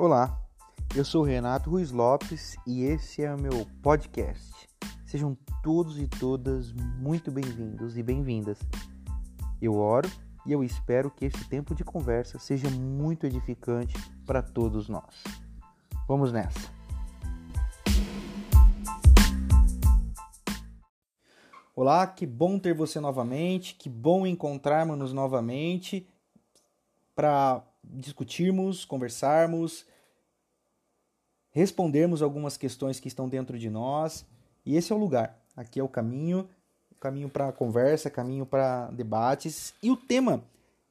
Olá, eu sou Renato Ruiz Lopes e esse é o meu podcast. Sejam todos e todas muito bem-vindos e bem-vindas. Eu oro e eu espero que esse tempo de conversa seja muito edificante para todos nós. Vamos nessa! Olá, que bom ter você novamente, que bom encontrarmos-nos novamente para discutirmos, conversarmos, respondermos algumas questões que estão dentro de nós. E esse é o lugar. Aqui é o caminho, caminho para conversa, caminho para debates. E o tema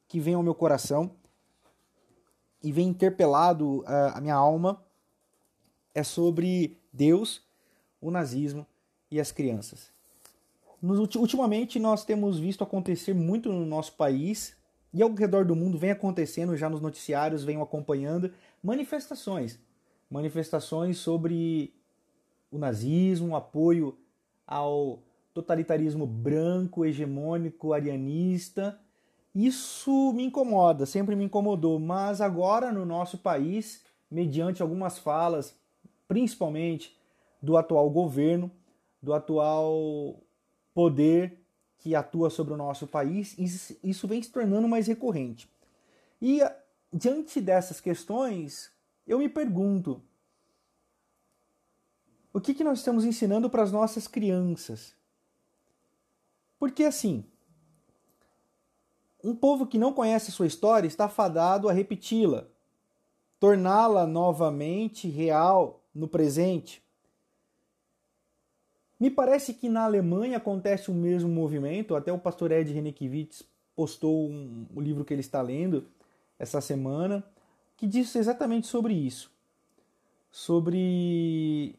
que vem ao meu coração e vem interpelado uh, a minha alma é sobre Deus, o nazismo e as crianças. Nos, ultimamente nós temos visto acontecer muito no nosso país e ao redor do mundo vem acontecendo já nos noticiários, venham acompanhando manifestações, manifestações sobre o nazismo, apoio ao totalitarismo branco, hegemônico, arianista. Isso me incomoda, sempre me incomodou, mas agora no nosso país, mediante algumas falas, principalmente do atual governo, do atual poder que atua sobre o nosso país, isso vem se tornando mais recorrente. E diante dessas questões, eu me pergunto: o que, que nós estamos ensinando para as nossas crianças? Porque assim, um povo que não conhece a sua história está fadado a repeti-la, torná-la novamente real no presente. Me parece que na Alemanha acontece o mesmo movimento, até o pastor Ed Renekiewicz postou um, um livro que ele está lendo essa semana, que diz exatamente sobre isso. Sobre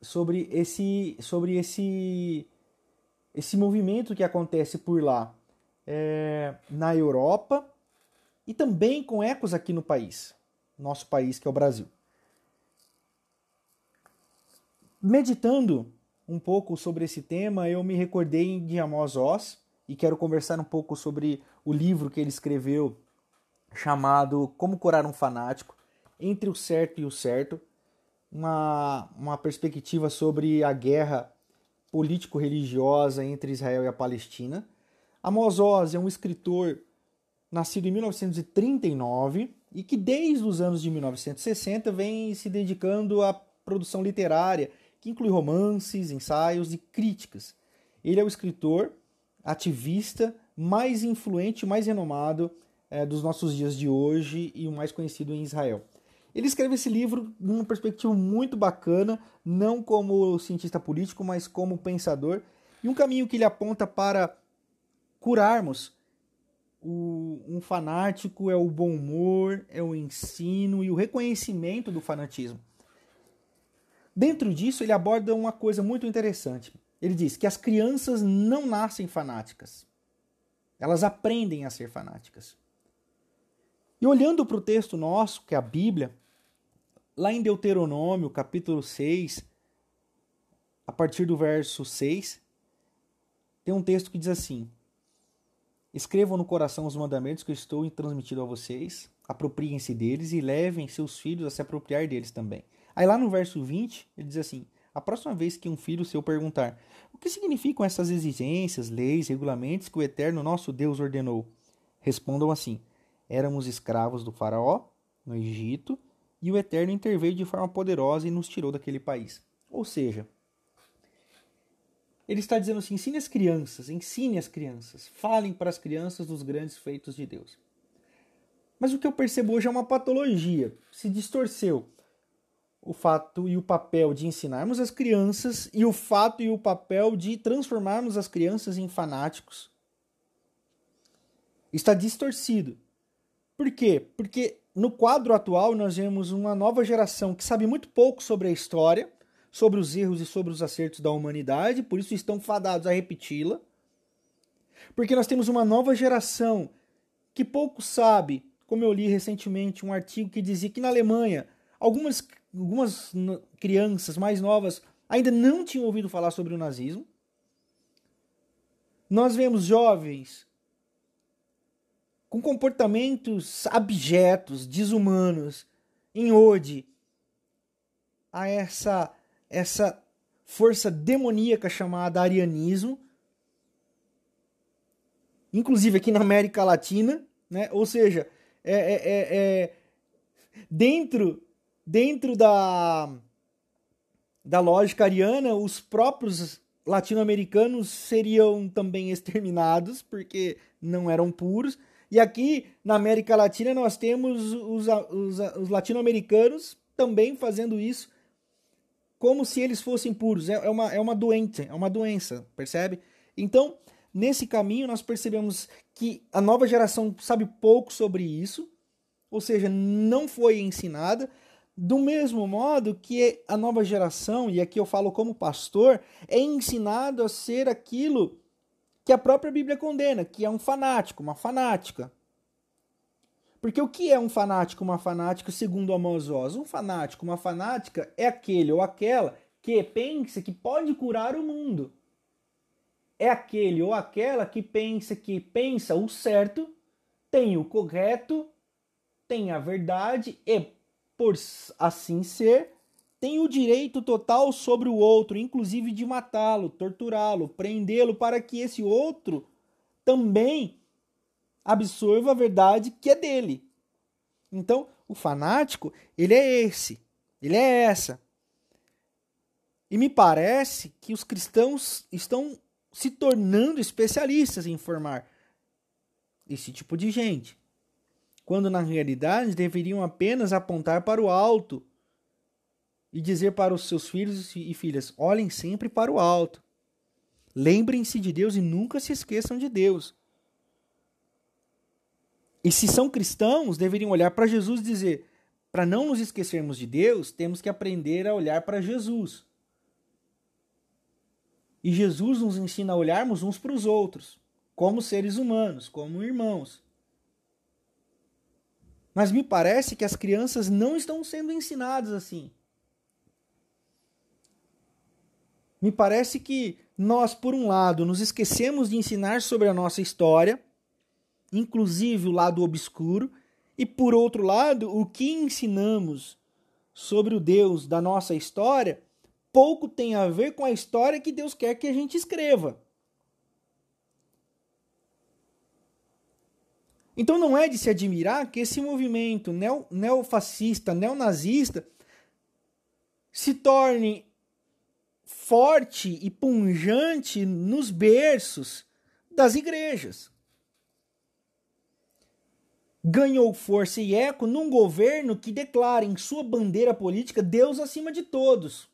sobre esse sobre esse esse movimento que acontece por lá é, na Europa e também com ecos aqui no país, nosso país que é o Brasil. Meditando um pouco sobre esse tema, eu me recordei de Amos Oz e quero conversar um pouco sobre o livro que ele escreveu chamado Como Curar um Fanático, Entre o Certo e o Certo, uma, uma perspectiva sobre a guerra político-religiosa entre Israel e a Palestina. Amos Oz é um escritor nascido em 1939 e que desde os anos de 1960 vem se dedicando à produção literária que inclui romances, ensaios e críticas. Ele é o escritor, ativista mais influente, mais renomado é, dos nossos dias de hoje e o mais conhecido em Israel. Ele escreve esse livro numa perspectiva muito bacana, não como cientista político, mas como pensador, e um caminho que ele aponta para curarmos o, um fanático é o bom humor, é o ensino e o reconhecimento do fanatismo. Dentro disso, ele aborda uma coisa muito interessante. Ele diz que as crianças não nascem fanáticas. Elas aprendem a ser fanáticas. E olhando para o texto nosso, que é a Bíblia, lá em Deuteronômio, capítulo 6, a partir do verso 6, tem um texto que diz assim: Escrevam no coração os mandamentos que eu estou transmitindo a vocês, apropriem-se deles e levem seus filhos a se apropriar deles também. Aí lá no verso 20, ele diz assim: A próxima vez que um filho seu perguntar o que significam essas exigências, leis, regulamentos que o eterno nosso Deus ordenou, respondam assim: Éramos escravos do Faraó no Egito e o eterno interveio de forma poderosa e nos tirou daquele país. Ou seja, ele está dizendo assim: ensine as crianças, ensine as crianças, falem para as crianças dos grandes feitos de Deus. Mas o que eu percebo hoje é uma patologia, se distorceu o fato e o papel de ensinarmos as crianças e o fato e o papel de transformarmos as crianças em fanáticos. Está distorcido. Por quê? Porque no quadro atual nós vemos uma nova geração que sabe muito pouco sobre a história, sobre os erros e sobre os acertos da humanidade, por isso estão fadados a repeti-la. Porque nós temos uma nova geração que pouco sabe, como eu li recentemente um artigo que dizia que na Alemanha algumas algumas crianças mais novas ainda não tinham ouvido falar sobre o nazismo. Nós vemos jovens com comportamentos abjetos, desumanos, em ode a essa essa força demoníaca chamada arianismo, inclusive aqui na América Latina, né? Ou seja, é, é, é, é dentro dentro da da lógica ariana, os próprios latino-americanos seriam também exterminados porque não eram puros. E aqui na América Latina nós temos os, os, os latino-americanos também fazendo isso como se eles fossem puros. É, é, uma, é uma doença, é uma doença, percebe? Então, nesse caminho, nós percebemos que a nova geração sabe pouco sobre isso, ou seja, não foi ensinada. Do mesmo modo que a nova geração, e aqui eu falo como pastor, é ensinado a ser aquilo que a própria Bíblia condena, que é um fanático, uma fanática. Porque o que é um fanático, uma fanática, segundo Amos Oz? Um fanático, uma fanática é aquele ou aquela que pensa que pode curar o mundo. É aquele ou aquela que pensa que pensa o certo, tem o correto, tem a verdade e por assim ser, tem o direito total sobre o outro, inclusive de matá-lo, torturá-lo, prendê-lo, para que esse outro também absorva a verdade que é dele. Então, o fanático, ele é esse, ele é essa. E me parece que os cristãos estão se tornando especialistas em formar esse tipo de gente quando na realidade deveriam apenas apontar para o alto e dizer para os seus filhos e filhas: olhem sempre para o alto. Lembrem-se de Deus e nunca se esqueçam de Deus. E se são cristãos, deveriam olhar para Jesus e dizer: para não nos esquecermos de Deus, temos que aprender a olhar para Jesus. E Jesus nos ensina a olharmos uns para os outros, como seres humanos, como irmãos. Mas me parece que as crianças não estão sendo ensinadas assim. Me parece que nós, por um lado, nos esquecemos de ensinar sobre a nossa história, inclusive o lado obscuro, e por outro lado, o que ensinamos sobre o Deus da nossa história pouco tem a ver com a história que Deus quer que a gente escreva. Então não é de se admirar que esse movimento neo, neofascista, neonazista, se torne forte e punjante nos berços das igrejas. Ganhou força e eco num governo que declara em sua bandeira política Deus acima de todos.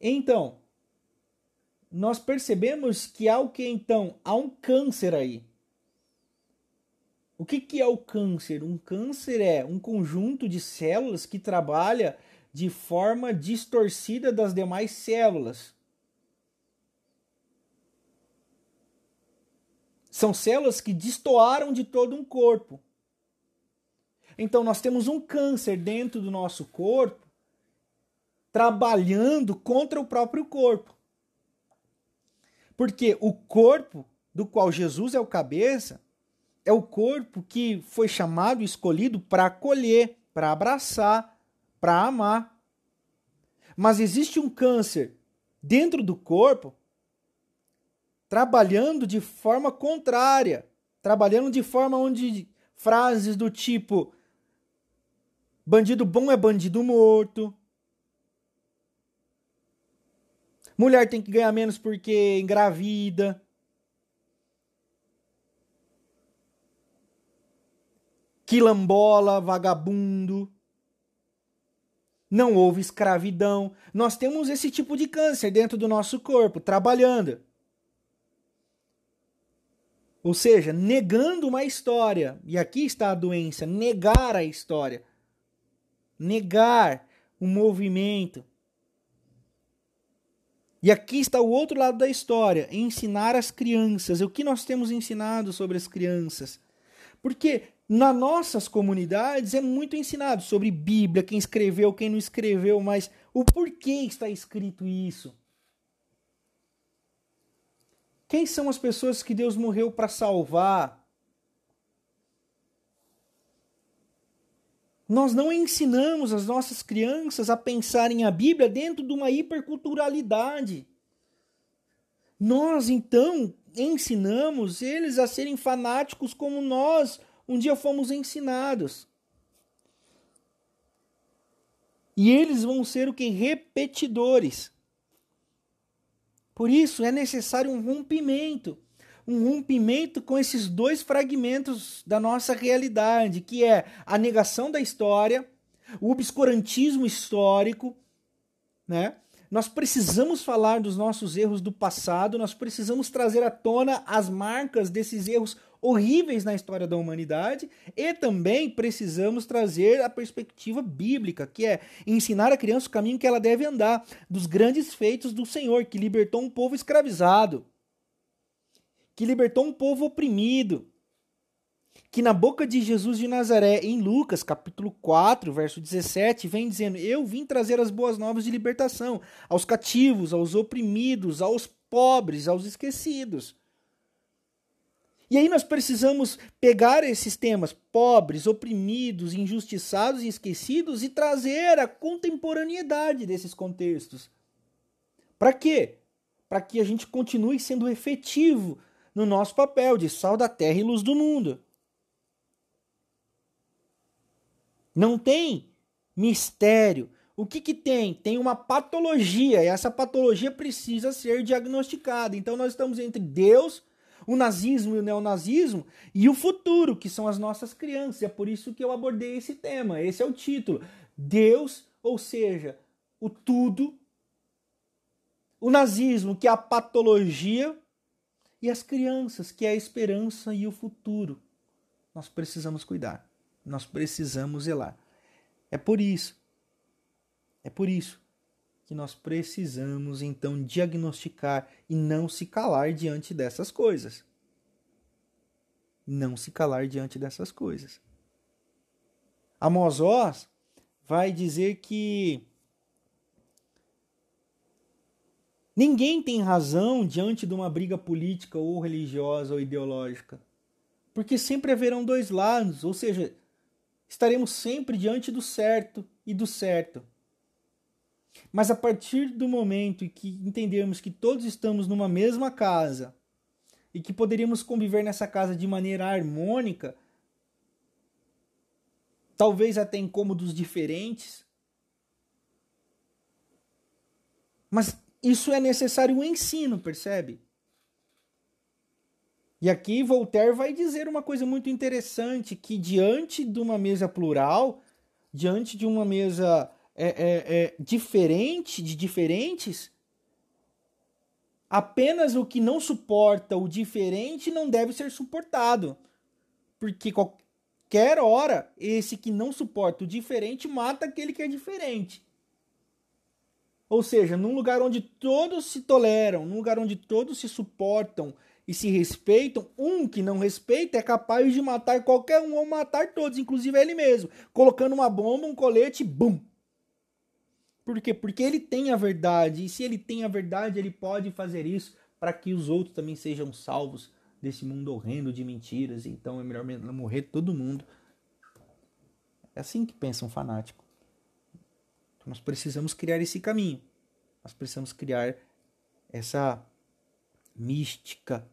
Então, nós percebemos que há o que então? Há um câncer aí. O que, que é o câncer? Um câncer é um conjunto de células que trabalha de forma distorcida das demais células. São células que destoaram de todo um corpo. Então nós temos um câncer dentro do nosso corpo trabalhando contra o próprio corpo. Porque o corpo do qual Jesus é o cabeça é o corpo que foi chamado escolhido para acolher, para abraçar, para amar. Mas existe um câncer dentro do corpo trabalhando de forma contrária, trabalhando de forma onde frases do tipo bandido bom é bandido morto, Mulher tem que ganhar menos porque engravida. Quilambola, vagabundo. Não houve escravidão. Nós temos esse tipo de câncer dentro do nosso corpo, trabalhando. Ou seja, negando uma história. E aqui está a doença: negar a história. Negar o movimento e aqui está o outro lado da história: ensinar as crianças. O que nós temos ensinado sobre as crianças? Porque nas nossas comunidades é muito ensinado sobre Bíblia, quem escreveu, quem não escreveu, mas o porquê está escrito isso? Quem são as pessoas que Deus morreu para salvar? Nós não ensinamos as nossas crianças a pensarem a Bíblia dentro de uma hiperculturalidade. Nós, então, ensinamos eles a serem fanáticos como nós um dia fomos ensinados. E eles vão ser o que? Repetidores. Por isso é necessário um rompimento. Um rompimento com esses dois fragmentos da nossa realidade, que é a negação da história, o obscurantismo histórico, né? Nós precisamos falar dos nossos erros do passado, nós precisamos trazer à tona as marcas desses erros horríveis na história da humanidade e também precisamos trazer a perspectiva bíblica, que é ensinar a criança o caminho que ela deve andar, dos grandes feitos do Senhor, que libertou um povo escravizado, que libertou um povo oprimido, que na boca de Jesus de Nazaré, em Lucas, capítulo 4, verso 17, vem dizendo: Eu vim trazer as boas novas de libertação aos cativos, aos oprimidos, aos pobres, aos esquecidos. E aí nós precisamos pegar esses temas pobres, oprimidos, injustiçados e esquecidos e trazer a contemporaneidade desses contextos. Para quê? Para que a gente continue sendo efetivo no nosso papel de sal da terra e luz do mundo. Não tem mistério. O que, que tem? Tem uma patologia e essa patologia precisa ser diagnosticada. Então nós estamos entre Deus o nazismo e o neonazismo e o futuro, que são as nossas crianças. É por isso que eu abordei esse tema. Esse é o título. Deus, ou seja, o tudo, o nazismo, que é a patologia, e as crianças, que é a esperança e o futuro. Nós precisamos cuidar. Nós precisamos zelar. É por isso. É por isso que nós precisamos então diagnosticar e não se calar diante dessas coisas. Não se calar diante dessas coisas. Amós vai dizer que ninguém tem razão diante de uma briga política ou religiosa ou ideológica, porque sempre haverão dois lados, ou seja, estaremos sempre diante do certo e do certo. Mas a partir do momento em que entendermos que todos estamos numa mesma casa e que poderíamos conviver nessa casa de maneira harmônica, talvez até em cômodos diferentes, mas isso é necessário um ensino, percebe? E aqui Voltaire vai dizer uma coisa muito interessante, que diante de uma mesa plural, diante de uma mesa é, é, é, diferente de diferentes, apenas o que não suporta o diferente não deve ser suportado. Porque qualquer hora, esse que não suporta o diferente mata aquele que é diferente. Ou seja, num lugar onde todos se toleram, num lugar onde todos se suportam e se respeitam, um que não respeita é capaz de matar qualquer um ou matar todos, inclusive ele mesmo, colocando uma bomba, um colete, bum, por quê? Porque ele tem a verdade, e se ele tem a verdade, ele pode fazer isso para que os outros também sejam salvos desse mundo horrendo de mentiras. Então é melhor morrer todo mundo. É assim que pensa um fanático. Então nós precisamos criar esse caminho. Nós precisamos criar essa mística.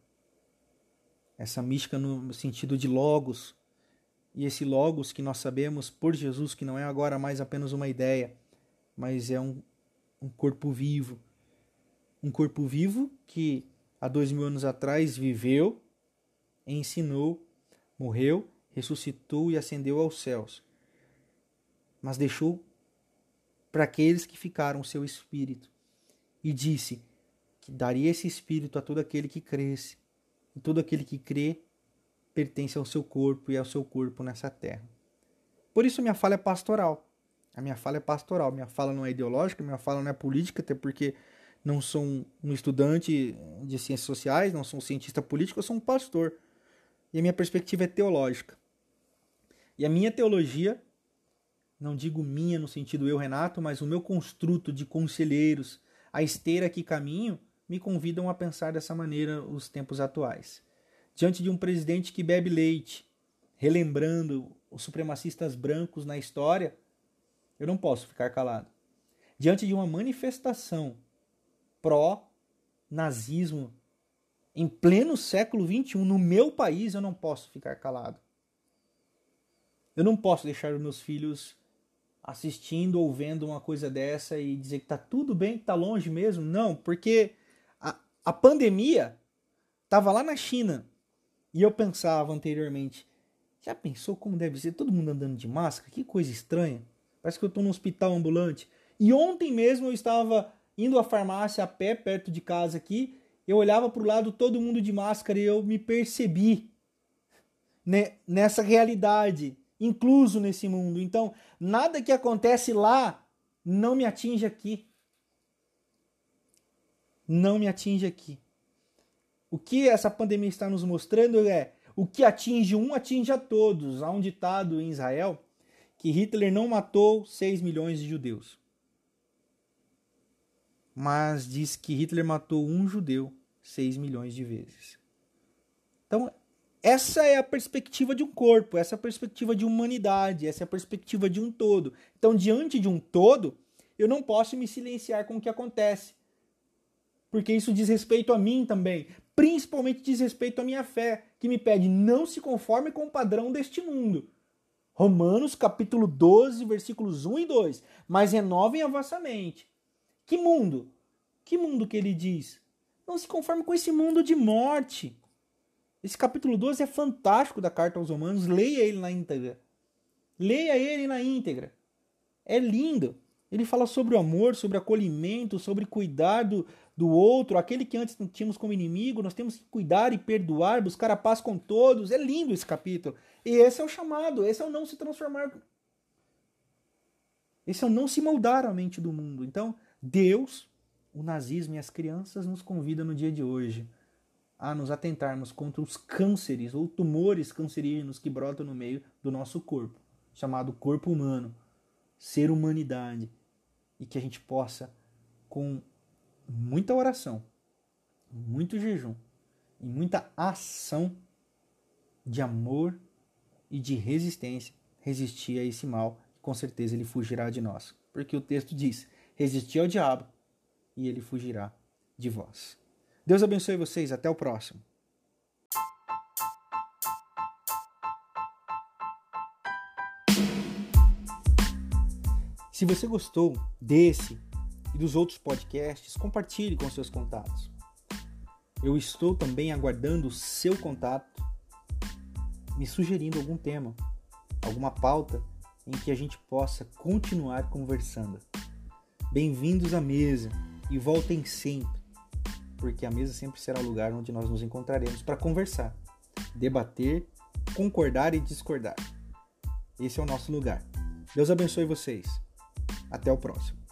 Essa mística no sentido de logos. E esse logos que nós sabemos por Jesus que não é agora mais apenas uma ideia mas é um, um corpo vivo. Um corpo vivo que há dois mil anos atrás viveu, ensinou, morreu, ressuscitou e ascendeu aos céus. Mas deixou para aqueles que ficaram seu espírito. E disse que daria esse espírito a todo aquele que cresce. E todo aquele que crê pertence ao seu corpo e ao seu corpo nessa terra. Por isso minha fala é pastoral. A minha fala é pastoral, minha fala não é ideológica, minha fala não é política, até porque não sou um estudante de ciências sociais, não sou um cientista político, eu sou um pastor. E a minha perspectiva é teológica. E a minha teologia, não digo minha no sentido eu, Renato, mas o meu construto de conselheiros, a esteira que caminho, me convidam a pensar dessa maneira os tempos atuais. Diante de um presidente que bebe leite, relembrando os supremacistas brancos na história, eu não posso ficar calado. Diante de uma manifestação pró-nazismo em pleno século XXI, no meu país, eu não posso ficar calado. Eu não posso deixar os meus filhos assistindo ou vendo uma coisa dessa e dizer que tá tudo bem, que tá longe mesmo. Não, porque a, a pandemia estava lá na China e eu pensava anteriormente, já pensou como deve ser todo mundo andando de máscara? Que coisa estranha. Parece que eu estou no hospital ambulante. E ontem mesmo eu estava indo à farmácia a pé perto de casa aqui, eu olhava para o lado todo mundo de máscara e eu me percebi né, nessa realidade incluso nesse mundo. Então, nada que acontece lá não me atinge aqui. Não me atinge aqui. O que essa pandemia está nos mostrando é o que atinge um atinge a todos. Há um ditado em Israel que Hitler não matou 6 milhões de judeus. Mas diz que Hitler matou um judeu 6 milhões de vezes. Então essa é a perspectiva de um corpo, essa é a perspectiva de humanidade, essa é a perspectiva de um todo. Então, diante de um todo, eu não posso me silenciar com o que acontece. Porque isso diz respeito a mim também, principalmente diz respeito à minha fé, que me pede não se conforme com o padrão deste mundo. Romanos capítulo 12, versículos 1 e 2. Mas renovem a vossa mente. Que mundo? Que mundo que ele diz? Não se conforme com esse mundo de morte esse capítulo 12 é fantástico da carta aos Romanos. Leia ele na íntegra. Leia ele na íntegra. É lindo. Ele fala sobre o amor, sobre acolhimento, sobre cuidar do, do outro, aquele que antes tínhamos como inimigo. Nós temos que cuidar e perdoar, buscar a paz com todos. É lindo esse capítulo. E esse é o chamado, esse é o não se transformar. Esse é o não se moldar a mente do mundo. Então, Deus, o nazismo e as crianças nos convida no dia de hoje a nos atentarmos contra os cânceres ou tumores cancerígenos que brotam no meio do nosso corpo, chamado corpo humano, ser humanidade, e que a gente possa, com muita oração, muito jejum e muita ação de amor e de resistência, resistir a esse mal, com certeza ele fugirá de nós. Porque o texto diz: resistir ao diabo e ele fugirá de vós. Deus abençoe vocês. Até o próximo. Se você gostou desse e dos outros podcasts, compartilhe com seus contatos. Eu estou também aguardando o seu contato, me sugerindo algum tema, alguma pauta em que a gente possa continuar conversando. Bem-vindos à mesa e voltem sempre porque a mesa sempre será o lugar onde nós nos encontraremos para conversar, debater, concordar e discordar. Esse é o nosso lugar. Deus abençoe vocês. Até o próximo.